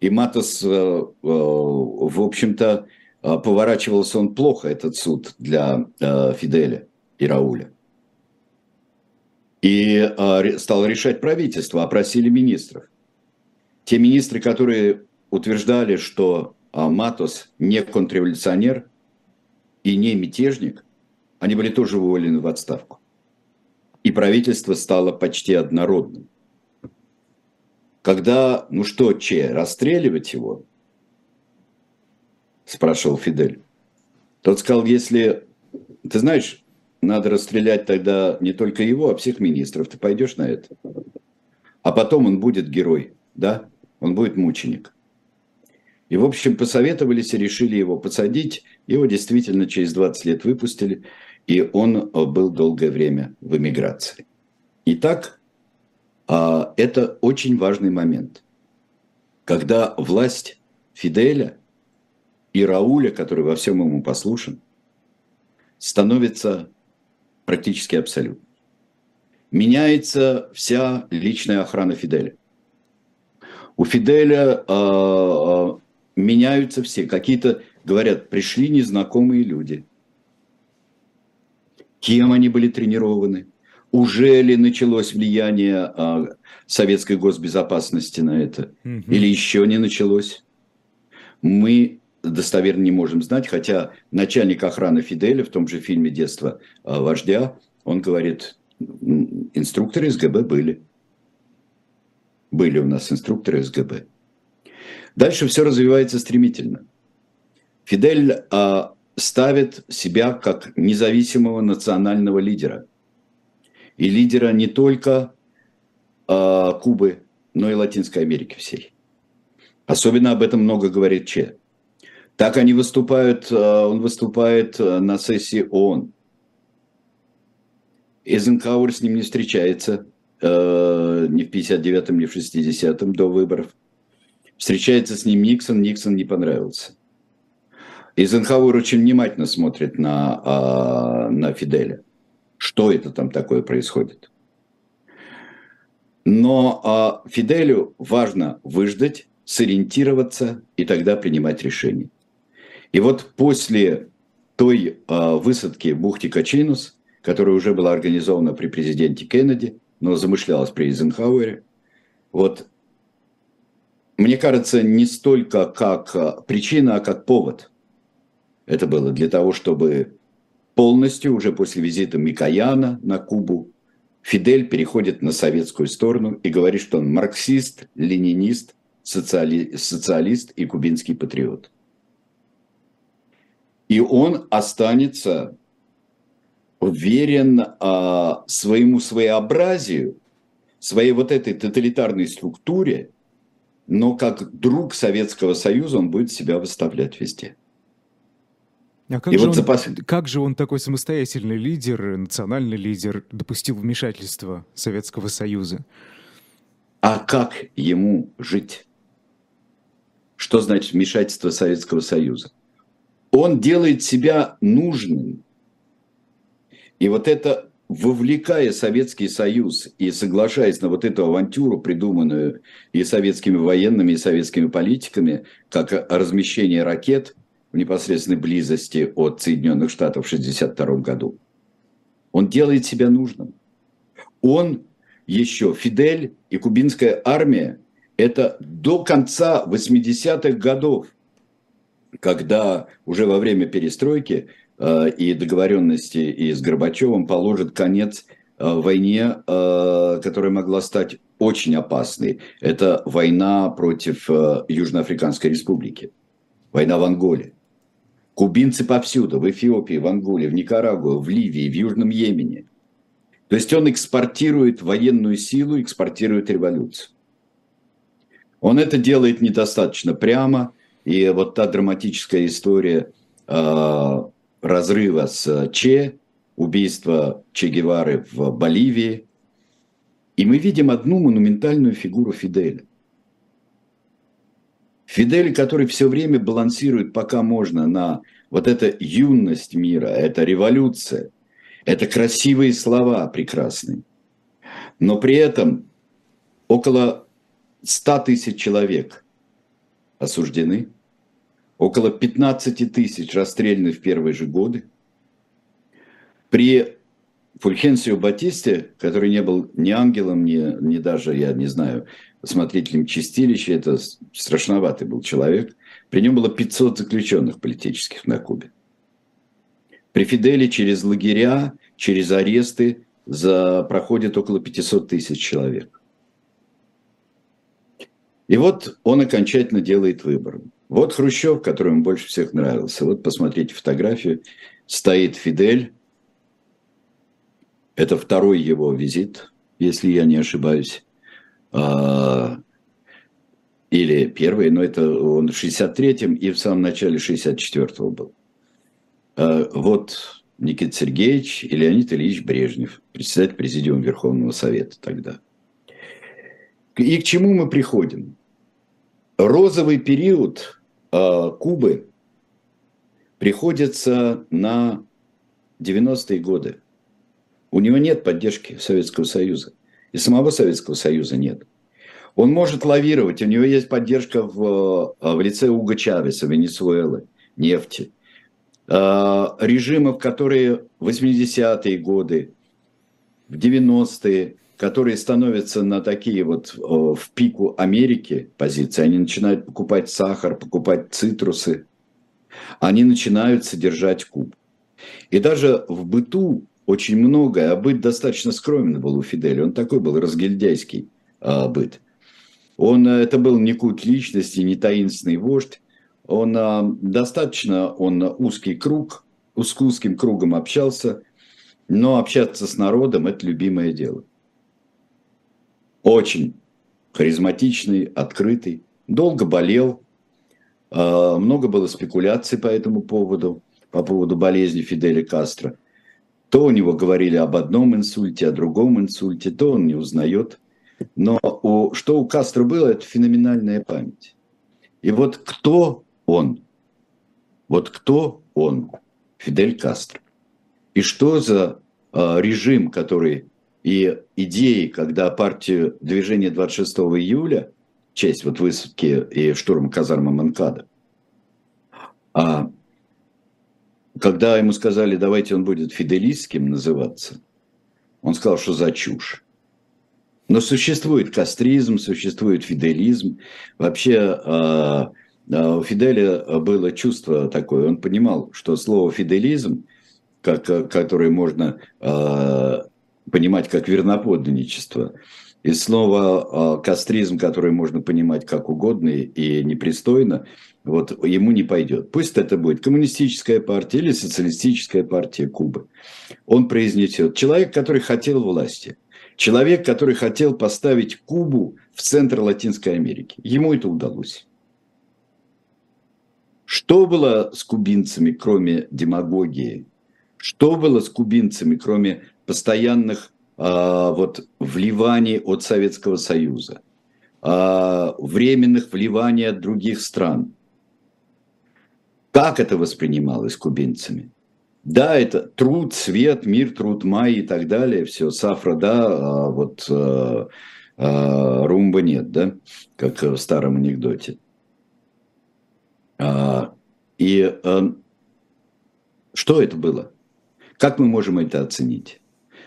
B: И Матос, э, э, в общем-то, э, поворачивался он плохо, этот суд для э, Фиделя и Рауля. И э, стало решать правительство, опросили министров. Те министры, которые утверждали, что а, Матос не контрреволюционер и не мятежник, они были тоже уволены в отставку. И правительство стало почти однородным. Когда, ну что, Че, расстреливать его? Спрашивал Фидель. Тот сказал, если, ты знаешь, надо расстрелять тогда не только его, а всех министров. Ты пойдешь на это? А потом он будет герой, да? Он будет мученик. И, в общем, посоветовались и решили его посадить. Его действительно через 20 лет выпустили, и он э, был долгое время в эмиграции. Итак, а, это очень важный момент, когда власть Фиделя и Рауля, который во всем ему послушен, становится практически абсолютно. Меняется вся личная охрана Фиделя. У Фиделя э, меняются все. Какие-то, говорят, пришли незнакомые люди. Кем они были тренированы? Уже ли началось влияние а, советской госбезопасности на это? Угу. Или еще не началось? Мы достоверно не можем знать, хотя начальник охраны Фиделя в том же фильме «Детство а, вождя», он говорит, инструкторы СГБ были. Были у нас инструкторы СГБ. Дальше все развивается стремительно. Фидель а, ставит себя как независимого национального лидера. И лидера не только а, Кубы, но и Латинской Америки всей. Особенно об этом много говорит Че. Так они выступают, а, он выступает на сессии ООН. Эйзенхауэр с ним не встречается э, ни в 59-м, ни в 60-м до выборов. Встречается с ним Никсон, Никсон не понравился. Эйзенхауэр очень внимательно смотрит на, а, на Фиделя. Что это там такое происходит? Но а, Фиделю важно выждать, сориентироваться и тогда принимать решения. И вот после той а, высадки в бухте Качинус, которая уже была организована при президенте Кеннеди, но замышлялась при Эйзенхауэре, вот мне кажется, не столько как а, причина, а как повод. Это было для того, чтобы полностью уже после визита Микояна на Кубу Фидель переходит на советскую сторону и говорит, что он марксист, ленинист, социали, социалист и кубинский патриот. И он останется верен а, своему своеобразию, своей вот этой тоталитарной структуре, но как друг Советского Союза он будет себя выставлять везде.
A: А как, и же вот он, запас... как же он такой самостоятельный лидер, национальный лидер, допустил вмешательство Советского Союза?
B: А как ему жить? Что значит вмешательство Советского Союза? Он делает себя нужным. И вот это вовлекая Советский Союз и соглашаясь на вот эту авантюру, придуманную и советскими военными, и советскими политиками, как размещение ракет в непосредственной близости от Соединенных Штатов в 1962 году, он делает себя нужным. Он еще, Фидель и кубинская армия, это до конца 80-х годов, когда уже во время перестройки и договоренности и с Горбачевым положит конец э, войне, э, которая могла стать очень опасной. Это война против Южноафриканской республики, война в Анголе. Кубинцы повсюду, в Эфиопии, в Анголе, в Никарагуа, в Ливии, в Южном Йемене. То есть он экспортирует военную силу, экспортирует революцию. Он это делает недостаточно прямо, и вот та драматическая история э, разрыва с Че, убийства Че Гевары в Боливии, и мы видим одну монументальную фигуру Фиделя. Фидель, который все время балансирует, пока можно, на вот эта юность мира, это революция, это красивые слова прекрасные. Но при этом около 100 тысяч человек осуждены, около 15 тысяч расстреляны в первые же годы. При Фульхенсио Батисте, который не был ни ангелом, ни, ни даже, я не знаю, смотрителем чистилища, это страшноватый был человек, при нем было 500 заключенных политических на Кубе. При Фиделе через лагеря, через аресты за, проходит около 500 тысяч человек. И вот он окончательно делает выбор. Вот Хрущев, который ему больше всех нравился. Вот посмотрите фотографию. Стоит Фидель. Это второй его визит, если я не ошибаюсь. А, или первый, но это он в 63-м и в самом начале 64-го был. А, вот Никита Сергеевич и Леонид Ильич Брежнев, председатель Президиума Верховного Совета тогда. И к чему мы приходим? Розовый период э, Кубы приходится на 90-е годы. У него нет поддержки Советского Союза. И самого Советского Союза нет. Он может лавировать, у него есть поддержка в, в лице Уга Чавеса, Венесуэлы, нефти – Э, режимов, которые в 80-е годы, в 90-е, которые становятся на такие вот в пику Америки позиции, они начинают покупать сахар, покупать цитрусы, они начинают содержать куб. И даже в быту очень многое, а быт достаточно скромен был у Фиделя, он такой был разгильдяйский а, быт. Он, это был не культ личности, не таинственный вождь, он а, достаточно, он узкий круг, узким кругом общался, но общаться с народом – это любимое дело. Очень харизматичный, открытый, долго болел, а, много было спекуляций по этому поводу, по поводу болезни Фиделя Кастро. То у него говорили об одном инсульте, о другом инсульте, то он не узнает. Но у, что у Кастро было, это феноменальная память. И вот кто он. Вот кто он? Фидель Кастро. И что за э, режим, который и идеи, когда партию движения 26 июля, часть вот высадки и штурма казармы Манкада, а когда ему сказали, давайте он будет фиделистским называться, он сказал, что за чушь. Но существует кастризм, существует фиделизм. Вообще э, у Фиделя было чувство такое, он понимал, что слово «фиделизм», как, которое можно понимать как верноподданничество, и слово э, «кастризм», которое можно понимать как угодно и непристойно, вот ему не пойдет. Пусть это будет коммунистическая партия или социалистическая партия Кубы. Он произнесет. Человек, который хотел власти. Человек, который хотел поставить Кубу в центр Латинской Америки. Ему это удалось. Что было с кубинцами, кроме демагогии? Что было с кубинцами, кроме постоянных а, вот, вливаний от Советского Союза, а, временных вливаний от других стран? Как это воспринималось кубинцами? Да, это труд, свет, мир, труд, май и так далее. Все, сафра, да, а вот а, а, румба нет, да, как в старом анекдоте. А, и эм, что это было? Как мы можем это оценить?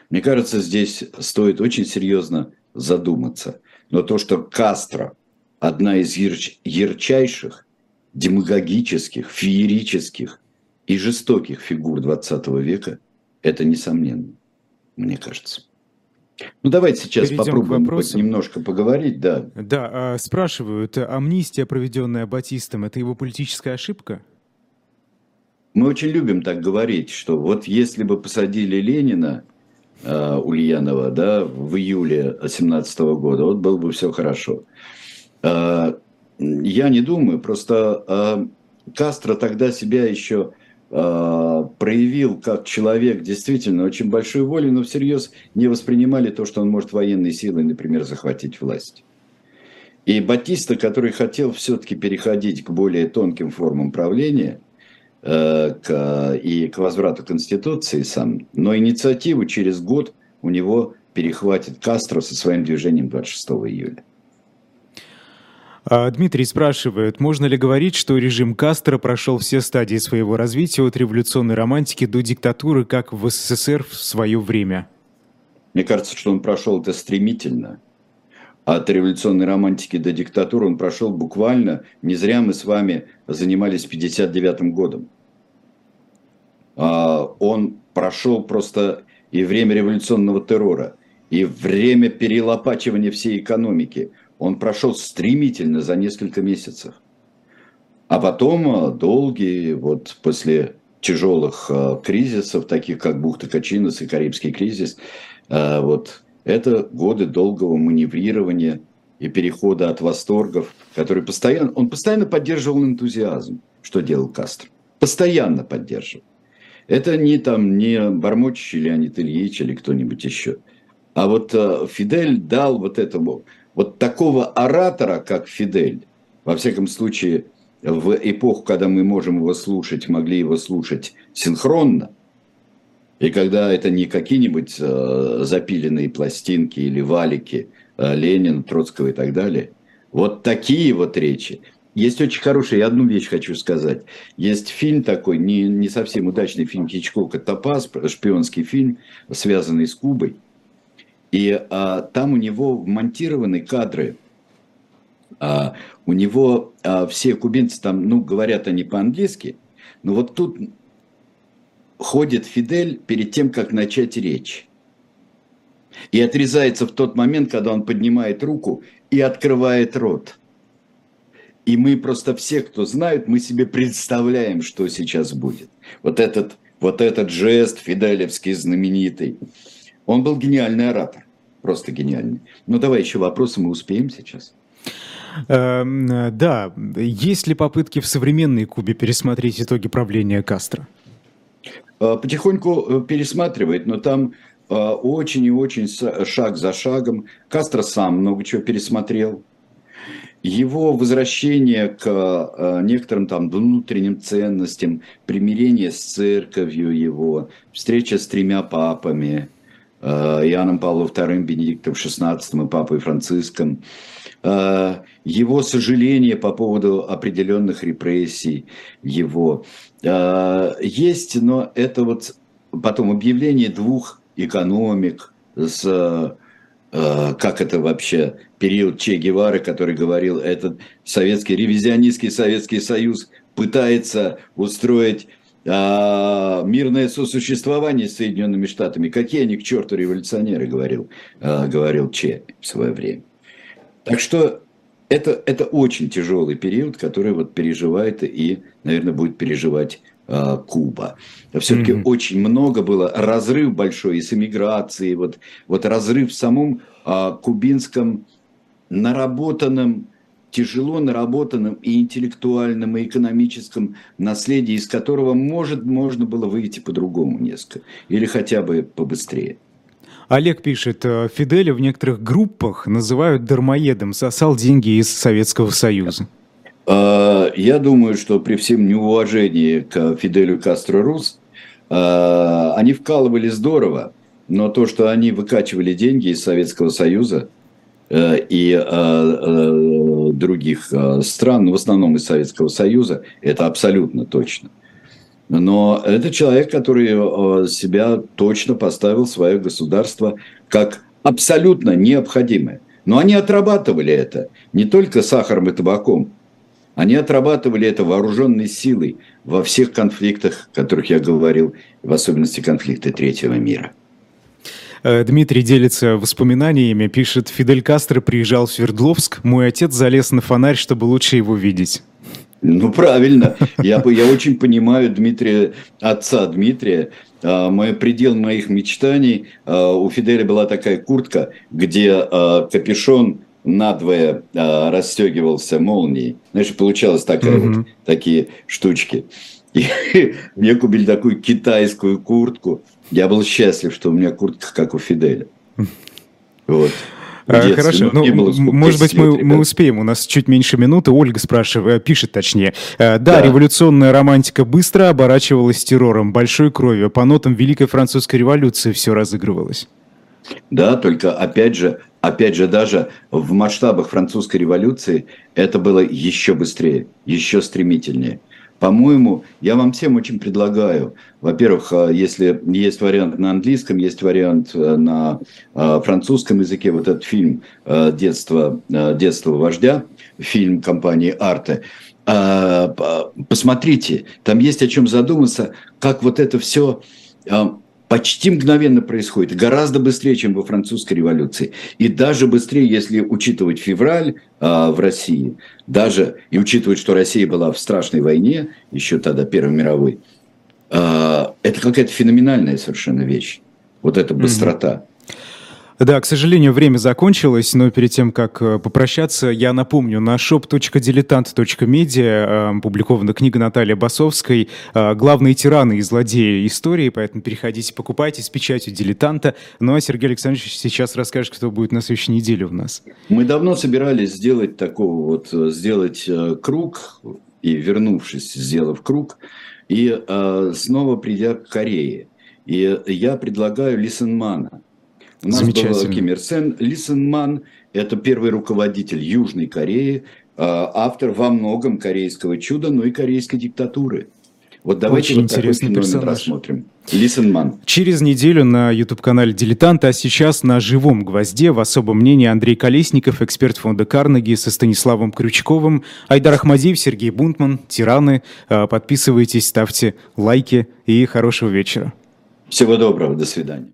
B: Мне кажется, здесь стоит очень серьезно задуматься. Но то, что Кастро одна из ярч- ярчайших демагогических, феерических и жестоких фигур 20 века, это несомненно, мне кажется. Ну, давайте сейчас Перейдем попробуем хоть немножко поговорить, да.
A: Да, а, спрашивают, амнистия, проведенная Батистом, это его политическая ошибка?
B: Мы очень любим так говорить, что вот если бы посадили Ленина, э, Ульянова, да, в июле 2017 года, вот было бы все хорошо. Э, я не думаю, просто э, Кастро тогда себя еще проявил как человек действительно очень большой воли, но всерьез не воспринимали то, что он может военной силой, например, захватить власть. И Батиста, который хотел все-таки переходить к более тонким формам правления к, и к возврату Конституции сам, но инициативу через год у него перехватит Кастро со своим движением 26 июля.
A: А Дмитрий спрашивает, можно ли говорить, что режим Кастро прошел все стадии своего развития от революционной романтики до диктатуры, как в СССР в свое время?
B: Мне кажется, что он прошел это стремительно. От революционной романтики до диктатуры он прошел буквально, не зря мы с вами занимались 59 годом. А, он прошел просто и время революционного террора, и время перелопачивания всей экономики – он прошел стремительно за несколько месяцев. А потом э, долгие, вот после тяжелых э, кризисов, таких как бухта Качинос и Карибский кризис, вот это годы долгого маневрирования и перехода от восторгов, который постоянно, он постоянно поддерживал энтузиазм, что делал Кастро. Постоянно поддерживал. Это не там, не Бормочич или Леонид Ильич или кто-нибудь еще. А вот Фидель дал вот этому вот такого оратора, как Фидель, во всяком случае, в эпоху, когда мы можем его слушать, могли его слушать синхронно, и когда это не какие-нибудь э, запиленные пластинки или валики э, Ленина, Троцкого и так далее, вот такие вот речи. Есть очень хороший, я одну вещь хочу сказать. Есть фильм такой, не, не совсем удачный фильм Хичкока «Топаз», шпионский фильм, связанный с Кубой – и а, там у него вмонтированы кадры. А, у него а, все кубинцы там, ну, говорят они по-английски, но вот тут ходит Фидель перед тем, как начать речь. И отрезается в тот момент, когда он поднимает руку и открывает рот. И мы просто все, кто знают, мы себе представляем, что сейчас будет. Вот этот, вот этот жест фиделевский знаменитый – он был гениальный оратор, просто гениальный. Ну давай еще вопросы, мы успеем сейчас.
A: Эм, да, есть ли попытки в современной Кубе пересмотреть итоги правления Кастро?
B: Э, потихоньку э, пересматривает, но там э, очень и очень шаг за шагом. Кастро сам много чего пересмотрел. Его возвращение к некоторым там внутренним ценностям, примирение с церковью его, встреча с тремя папами – Иоанном Павлом II, Бенедиктом XVI и Папой Франциском, его сожаление по поводу определенных репрессий его. Э, есть, но это вот потом объявление двух экономик с как это вообще, период Че Гевары, который говорил, этот советский, ревизионистский Советский Союз пытается устроить а, мирное сосуществование с Соединенными Штатами. Какие они к черту революционеры, говорил, а, говорил Че в свое время. Так что это, это очень тяжелый период, который вот переживает и, наверное, будет переживать а, Куба. Все-таки mm-hmm. очень много было, разрыв большой и с эмиграцией, вот, вот разрыв в самом а, кубинском наработанном тяжело наработанном и интеллектуальном, и экономическом наследии, из которого, может, можно было выйти по-другому несколько, или хотя бы побыстрее.
A: Олег пишет, «Э, Фиделя в некоторых группах называют дармоедом, сосал деньги из Советского Союза.
B: А, я думаю, что при всем неуважении к Фиделю Кастро Рус, а, они вкалывали здорово, но то, что они выкачивали деньги из Советского Союза, Э, и э, э, других стран, в основном из Советского Союза, это абсолютно точно. Но это человек, который себя точно поставил свое государство как абсолютно необходимое. Но они отрабатывали это не только сахаром и табаком, они отрабатывали это вооруженной силой во всех конфликтах, о которых я говорил, в особенности конфликты третьего мира.
A: Э, Дмитрий делится воспоминаниями, пишет, Фидель Кастро приезжал в Свердловск, мой отец залез на фонарь, чтобы лучше его видеть.
B: Ну, правильно. Я, я очень понимаю Дмитрия, отца Дмитрия. А, мой предел моих мечтаний. А, у Фиделя была такая куртка, где а, капюшон надвое расстегивался молнией. Знаешь, получалось такая mm-hmm. вот, такие штучки. И мне купили такую китайскую куртку. Я был счастлив, что у меня куртка, как у Фиделя.
A: Вот. Детстве, Хорошо, ну, было, может быть, мы, мы успеем, у нас чуть меньше минуты. Ольга спрашивает, пишет точнее. Да, да, революционная романтика быстро оборачивалась террором, большой кровью. По нотам Великой Французской революции все разыгрывалось.
B: Да, только опять же, опять же, даже в масштабах французской революции это было еще быстрее, еще стремительнее. По-моему, я вам всем очень предлагаю, во-первых, э, если есть вариант на английском, есть вариант э, на э, французском языке, вот этот фильм «Детство, детство вождя», фильм компании «Арте», посмотрите, там есть о чем задуматься, как вот это все почти мгновенно происходит, гораздо быстрее, чем во французской революции. И даже быстрее, если учитывать февраль э, в России, даже и учитывать, что Россия была в страшной войне, еще тогда Первой мировой, э, это какая-то феноменальная совершенно вещь. Вот эта быстрота. Mm-hmm.
A: Да, к сожалению, время закончилось, но перед тем, как э, попрощаться, я напомню, на shop.diletant.media э, опубликована книга Натальи Басовской э, «Главные тираны и злодеи истории», поэтому переходите, покупайте с печатью «Дилетанта». Ну а Сергей Александрович сейчас расскажет, кто будет на следующей неделе у нас.
B: Мы давно собирались сделать такого вот, сделать круг, и вернувшись, сделав круг, и снова придя к Корее. И я предлагаю Лисенмана – у нас был Ким Ир Сен. Ли Сен Ман – это первый руководитель Южной Кореи, а, автор во многом корейского чуда, но и корейской диктатуры. Вот давайте Очень вот интересный такой персонаж. рассмотрим. Лисенман.
A: Через неделю на YouTube-канале «Дилетанта», а сейчас на живом гвозде в особом мнении Андрей Колесников, эксперт фонда Карнеги со Станиславом Крючковым, Айдар Ахмадиев, Сергей Бунтман, «Тираны». А, подписывайтесь, ставьте лайки и хорошего вечера.
B: Всего доброго, до свидания.